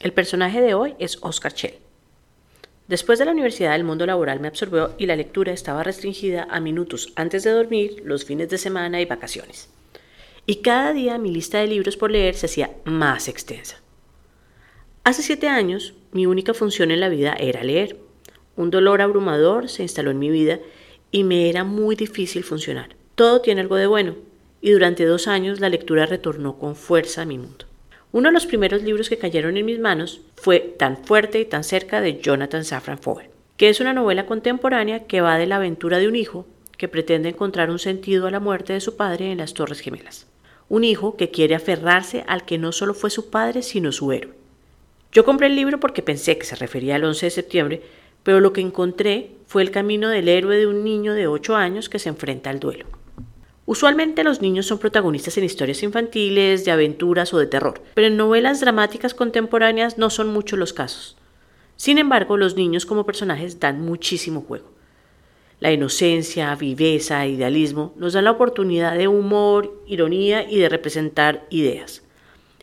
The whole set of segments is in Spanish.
El personaje de hoy es Oscar Chell. Después de la universidad el mundo laboral me absorbió y la lectura estaba restringida a minutos antes de dormir, los fines de semana y vacaciones. Y cada día mi lista de libros por leer se hacía más extensa. Hace siete años mi única función en la vida era leer. Un dolor abrumador se instaló en mi vida y me era muy difícil funcionar. Todo tiene algo de bueno, y durante dos años la lectura retornó con fuerza a mi mundo. Uno de los primeros libros que cayeron en mis manos fue Tan fuerte y tan cerca de Jonathan Safran Foer, que es una novela contemporánea que va de la aventura de un hijo que pretende encontrar un sentido a la muerte de su padre en las Torres Gemelas. Un hijo que quiere aferrarse al que no solo fue su padre, sino su héroe. Yo compré el libro porque pensé que se refería al 11 de septiembre, pero lo que encontré fue el camino del héroe de un niño de 8 años que se enfrenta al duelo. Usualmente los niños son protagonistas en historias infantiles, de aventuras o de terror, pero en novelas dramáticas contemporáneas no son muchos los casos. Sin embargo, los niños como personajes dan muchísimo juego. La inocencia, viveza, idealismo nos dan la oportunidad de humor, ironía y de representar ideas.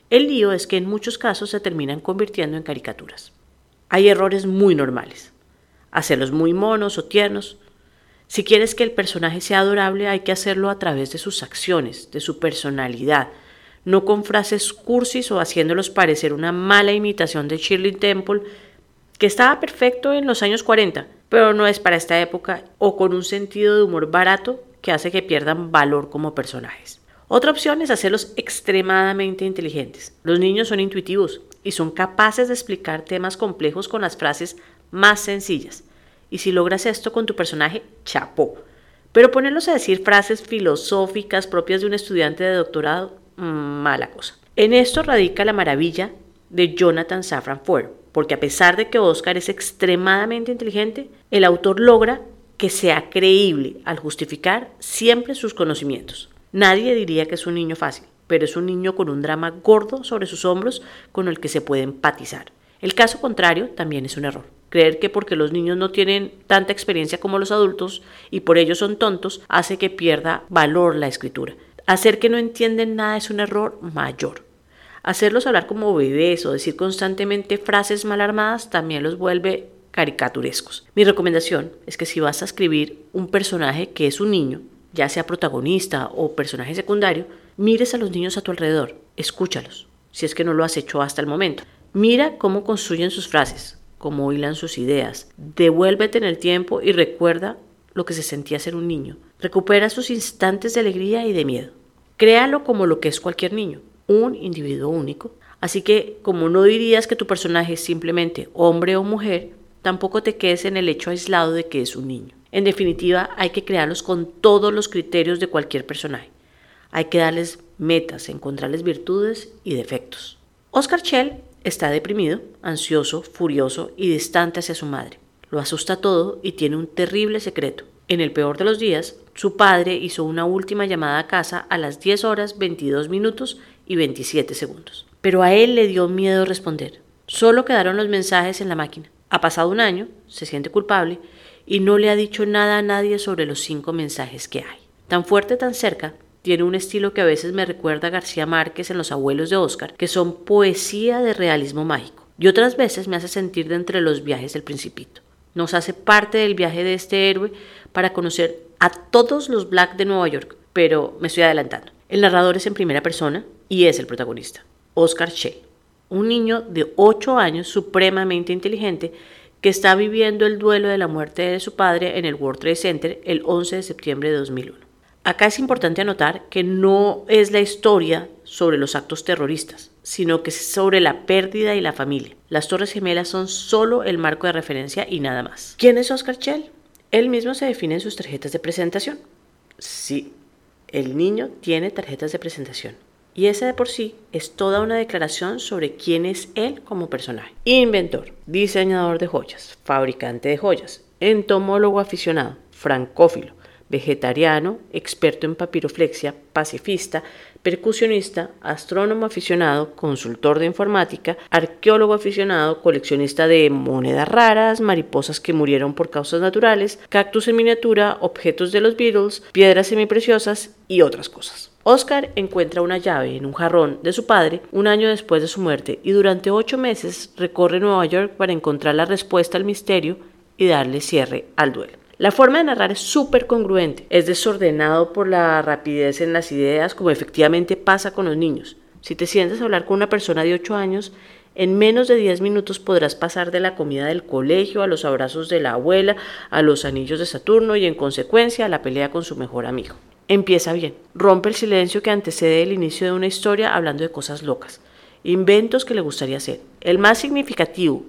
El lío es que en muchos casos se terminan convirtiendo en caricaturas. Hay errores muy normales. Hacerlos muy monos o tiernos, si quieres que el personaje sea adorable, hay que hacerlo a través de sus acciones, de su personalidad, no con frases cursis o haciéndolos parecer una mala imitación de Shirley Temple, que estaba perfecto en los años 40, pero no es para esta época, o con un sentido de humor barato que hace que pierdan valor como personajes. Otra opción es hacerlos extremadamente inteligentes. Los niños son intuitivos y son capaces de explicar temas complejos con las frases más sencillas. Y si logras esto con tu personaje, chapó. Pero ponerlos a decir frases filosóficas propias de un estudiante de doctorado, mm, mala cosa. En esto radica la maravilla de Jonathan Safran Foer, porque a pesar de que Oscar es extremadamente inteligente, el autor logra que sea creíble al justificar siempre sus conocimientos. Nadie diría que es un niño fácil, pero es un niño con un drama gordo sobre sus hombros con el que se puede empatizar. El caso contrario también es un error. Creer que porque los niños no tienen tanta experiencia como los adultos y por ello son tontos hace que pierda valor la escritura. Hacer que no entienden nada es un error mayor. Hacerlos hablar como bebés o decir constantemente frases mal armadas también los vuelve caricaturescos. Mi recomendación es que si vas a escribir un personaje que es un niño, ya sea protagonista o personaje secundario, mires a los niños a tu alrededor, escúchalos, si es que no lo has hecho hasta el momento. Mira cómo construyen sus frases, cómo hilan sus ideas. Devuélvete en el tiempo y recuerda lo que se sentía ser un niño. Recupera sus instantes de alegría y de miedo. Créalo como lo que es cualquier niño, un individuo único. Así que, como no dirías que tu personaje es simplemente hombre o mujer, tampoco te quedes en el hecho aislado de que es un niño. En definitiva, hay que crearlos con todos los criterios de cualquier personaje. Hay que darles metas, encontrarles virtudes y defectos. Oscar Schell Está deprimido, ansioso, furioso y distante hacia su madre. Lo asusta todo y tiene un terrible secreto. En el peor de los días, su padre hizo una última llamada a casa a las 10 horas 22 minutos y 27 segundos. Pero a él le dio miedo responder. Solo quedaron los mensajes en la máquina. Ha pasado un año, se siente culpable y no le ha dicho nada a nadie sobre los cinco mensajes que hay. Tan fuerte, tan cerca, tiene un estilo que a veces me recuerda a García Márquez en Los abuelos de Oscar, que son poesía de realismo mágico, y otras veces me hace sentir de entre los viajes del principito. Nos hace parte del viaje de este héroe para conocer a todos los Black de Nueva York, pero me estoy adelantando. El narrador es en primera persona y es el protagonista, Oscar Shea, un niño de 8 años supremamente inteligente que está viviendo el duelo de la muerte de su padre en el World Trade Center el 11 de septiembre de 2001. Acá es importante anotar que no es la historia sobre los actos terroristas, sino que es sobre la pérdida y la familia. Las Torres Gemelas son solo el marco de referencia y nada más. ¿Quién es Oscar Chell? Él mismo se define en sus tarjetas de presentación. Sí, el niño tiene tarjetas de presentación. Y esa de por sí es toda una declaración sobre quién es él como personaje. Inventor, diseñador de joyas, fabricante de joyas, entomólogo aficionado, francófilo, vegetariano, experto en papiroflexia, pacifista, percusionista, astrónomo aficionado, consultor de informática, arqueólogo aficionado, coleccionista de monedas raras, mariposas que murieron por causas naturales, cactus en miniatura, objetos de los Beatles, piedras semipreciosas y otras cosas. Oscar encuentra una llave en un jarrón de su padre un año después de su muerte y durante ocho meses recorre Nueva York para encontrar la respuesta al misterio y darle cierre al duelo. La forma de narrar es súper congruente, es desordenado por la rapidez en las ideas, como efectivamente pasa con los niños. Si te sientes a hablar con una persona de 8 años, en menos de 10 minutos podrás pasar de la comida del colegio a los abrazos de la abuela, a los anillos de Saturno y en consecuencia a la pelea con su mejor amigo. Empieza bien, rompe el silencio que antecede el inicio de una historia hablando de cosas locas, inventos que le gustaría hacer. El más significativo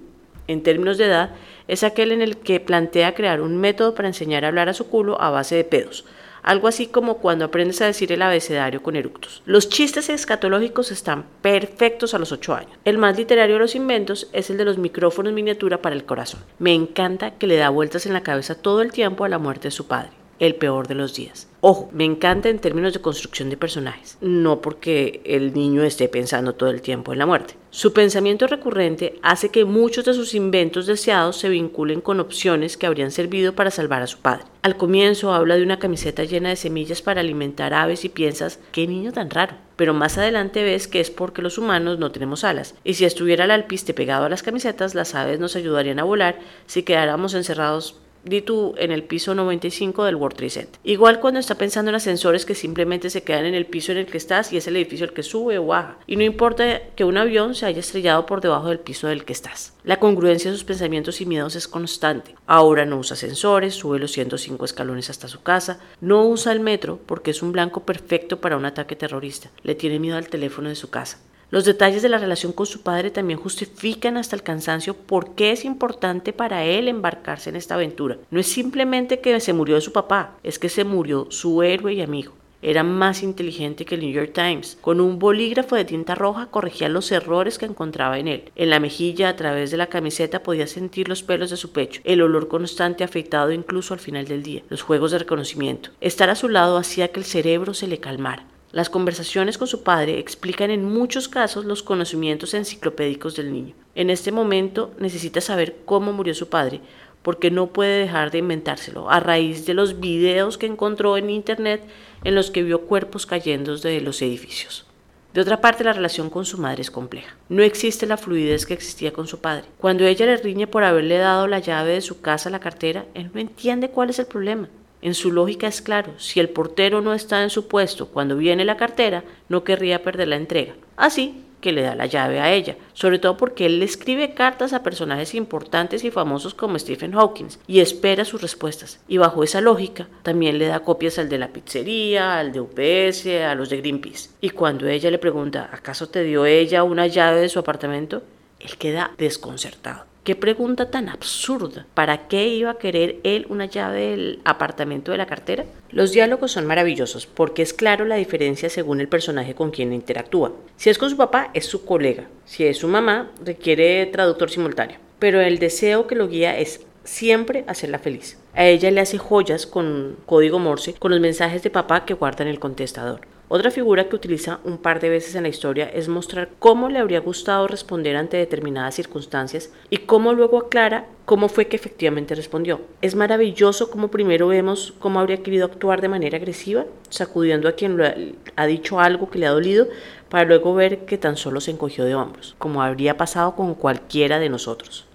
en términos de edad, es aquel en el que plantea crear un método para enseñar a hablar a su culo a base de pedos. Algo así como cuando aprendes a decir el abecedario con eructos. Los chistes escatológicos están perfectos a los 8 años. El más literario de los inventos es el de los micrófonos miniatura para el corazón. Me encanta que le da vueltas en la cabeza todo el tiempo a la muerte de su padre el peor de los días. Ojo, me encanta en términos de construcción de personajes, no porque el niño esté pensando todo el tiempo en la muerte. Su pensamiento recurrente hace que muchos de sus inventos deseados se vinculen con opciones que habrían servido para salvar a su padre. Al comienzo habla de una camiseta llena de semillas para alimentar aves y piensas, qué niño tan raro. Pero más adelante ves que es porque los humanos no tenemos alas. Y si estuviera el alpiste pegado a las camisetas, las aves nos ayudarían a volar si quedáramos encerrados di tú en el piso 95 del World Trade Center. Igual cuando está pensando en ascensores que simplemente se quedan en el piso en el que estás y es el edificio el que sube o baja. Y no importa que un avión se haya estrellado por debajo del piso del que estás. La congruencia de sus pensamientos y miedos es constante. Ahora no usa ascensores, sube los 105 escalones hasta su casa, no usa el metro porque es un blanco perfecto para un ataque terrorista. Le tiene miedo al teléfono de su casa. Los detalles de la relación con su padre también justifican hasta el cansancio por qué es importante para él embarcarse en esta aventura. No es simplemente que se murió de su papá, es que se murió su héroe y amigo. Era más inteligente que el New York Times. Con un bolígrafo de tinta roja corregía los errores que encontraba en él. En la mejilla, a través de la camiseta, podía sentir los pelos de su pecho, el olor constante afeitado incluso al final del día, los juegos de reconocimiento. Estar a su lado hacía que el cerebro se le calmara. Las conversaciones con su padre explican en muchos casos los conocimientos enciclopédicos del niño. En este momento necesita saber cómo murió su padre, porque no puede dejar de inventárselo, a raíz de los videos que encontró en internet en los que vio cuerpos cayendo de los edificios. De otra parte, la relación con su madre es compleja. No existe la fluidez que existía con su padre. Cuando ella le riñe por haberle dado la llave de su casa a la cartera, él no entiende cuál es el problema. En su lógica es claro, si el portero no está en su puesto cuando viene la cartera, no querría perder la entrega. Así que le da la llave a ella, sobre todo porque él le escribe cartas a personajes importantes y famosos como Stephen Hawking y espera sus respuestas. Y bajo esa lógica, también le da copias al de la pizzería, al de UPS, a los de Greenpeace. Y cuando ella le pregunta, ¿acaso te dio ella una llave de su apartamento? Él queda desconcertado. Qué pregunta tan absurda. ¿Para qué iba a querer él una llave del apartamento de la cartera? Los diálogos son maravillosos porque es claro la diferencia según el personaje con quien interactúa. Si es con su papá, es su colega. Si es su mamá, requiere traductor simultáneo. Pero el deseo que lo guía es siempre hacerla feliz. A ella le hace joyas con código Morse con los mensajes de papá que guarda en el contestador. Otra figura que utiliza un par de veces en la historia es mostrar cómo le habría gustado responder ante determinadas circunstancias y cómo luego aclara cómo fue que efectivamente respondió. Es maravilloso como primero vemos cómo habría querido actuar de manera agresiva, sacudiendo a quien le ha dicho algo que le ha dolido, para luego ver que tan solo se encogió de hombros, como habría pasado con cualquiera de nosotros.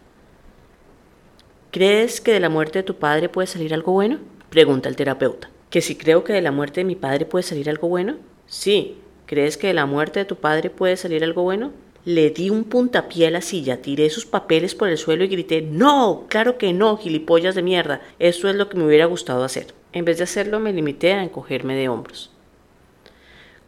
¿Crees que de la muerte de tu padre puede salir algo bueno? Pregunta el terapeuta que si creo que de la muerte de mi padre puede salir algo bueno. Sí, ¿crees que de la muerte de tu padre puede salir algo bueno? Le di un puntapié a la silla, tiré sus papeles por el suelo y grité, no, claro que no, gilipollas de mierda, eso es lo que me hubiera gustado hacer. En vez de hacerlo me limité a encogerme de hombros.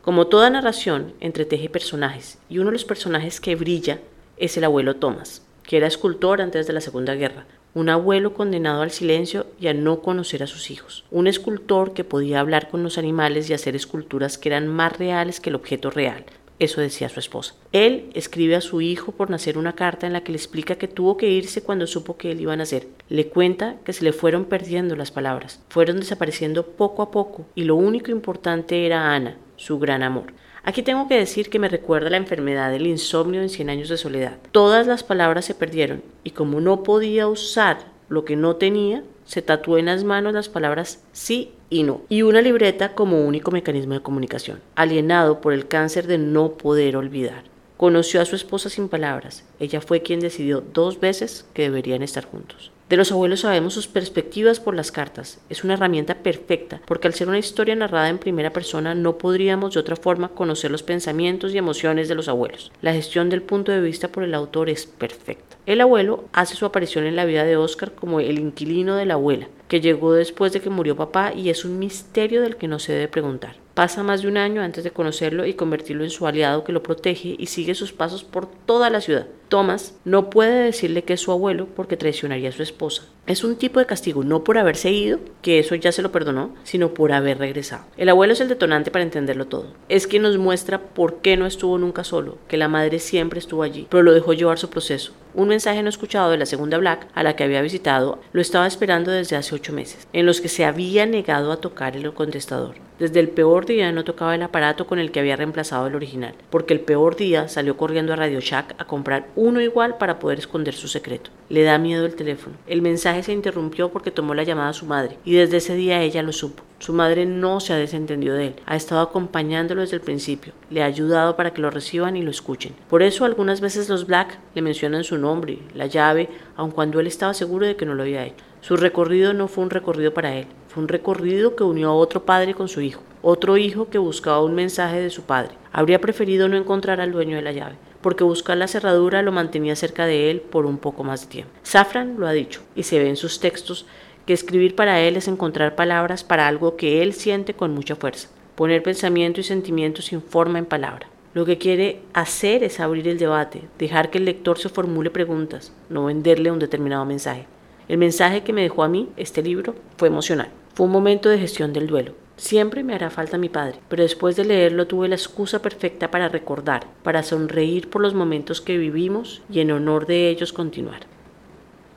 Como toda narración, entreteje personajes, y uno de los personajes que brilla es el abuelo Thomas, que era escultor antes de la Segunda Guerra, un abuelo condenado al silencio y a no conocer a sus hijos, un escultor que podía hablar con los animales y hacer esculturas que eran más reales que el objeto real, Eso decía su esposa. Él escribe a su hijo por nacer una carta en la que le explica que tuvo que irse cuando supo que él iba a nacer. Le cuenta que se le fueron perdiendo las palabras, fueron desapareciendo poco a poco y lo único importante era Ana, su gran amor. Aquí tengo que decir que me recuerda la enfermedad del insomnio en 100 años de soledad. Todas las palabras se perdieron y como no podía usar lo que no tenía, se tatuó en las manos las palabras sí y no, y una libreta como único mecanismo de comunicación, alienado por el cáncer de no poder olvidar. Conoció a su esposa sin palabras. Ella fue quien decidió dos veces que deberían estar juntos. De los abuelos sabemos sus perspectivas por las cartas. Es una herramienta perfecta, porque al ser una historia narrada en primera persona no podríamos de otra forma conocer los pensamientos y emociones de los abuelos. La gestión del punto de vista por el autor es perfecta. El abuelo hace su aparición en la vida de Oscar como el inquilino de la abuela, que llegó después de que murió papá y es un misterio del que no se debe preguntar. Pasa más de un año antes de conocerlo y convertirlo en su aliado que lo protege y sigue sus pasos por toda la ciudad. Thomas no puede decirle que es su abuelo porque traicionaría a su esposa. Es un tipo de castigo no por haberse ido, que eso ya se lo perdonó, sino por haber regresado. El abuelo es el detonante para entenderlo todo. Es quien nos muestra por qué no estuvo nunca solo, que la madre siempre estuvo allí, pero lo dejó llevar su proceso. Un mensaje no escuchado de la segunda Black, a la que había visitado, lo estaba esperando desde hace ocho meses, en los que se había negado a tocar el contestador. Desde el peor día no tocaba el aparato con el que había reemplazado el original, porque el peor día salió corriendo a Radio Shack a comprar uno igual para poder esconder su secreto. Le da miedo el teléfono. El mensaje se interrumpió porque tomó la llamada a su madre, y desde ese día ella lo supo. Su madre no se ha desentendido de él, ha estado acompañándolo desde el principio, le ha ayudado para que lo reciban y lo escuchen. Por eso algunas veces los Black le mencionan su nombre, la llave, aun cuando él estaba seguro de que no lo había hecho. Su recorrido no fue un recorrido para él, fue un recorrido que unió a otro padre con su hijo, otro hijo que buscaba un mensaje de su padre. Habría preferido no encontrar al dueño de la llave, porque buscar la cerradura lo mantenía cerca de él por un poco más de tiempo. Safran lo ha dicho, y se ve en sus textos que escribir para él es encontrar palabras para algo que él siente con mucha fuerza, poner pensamiento y sentimiento sin forma en palabra. Lo que quiere hacer es abrir el debate, dejar que el lector se formule preguntas, no venderle un determinado mensaje. El mensaje que me dejó a mí este libro fue emocional. Fue un momento de gestión del duelo. Siempre me hará falta mi padre, pero después de leerlo tuve la excusa perfecta para recordar, para sonreír por los momentos que vivimos y en honor de ellos continuar.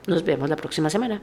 Nos vemos la próxima semana.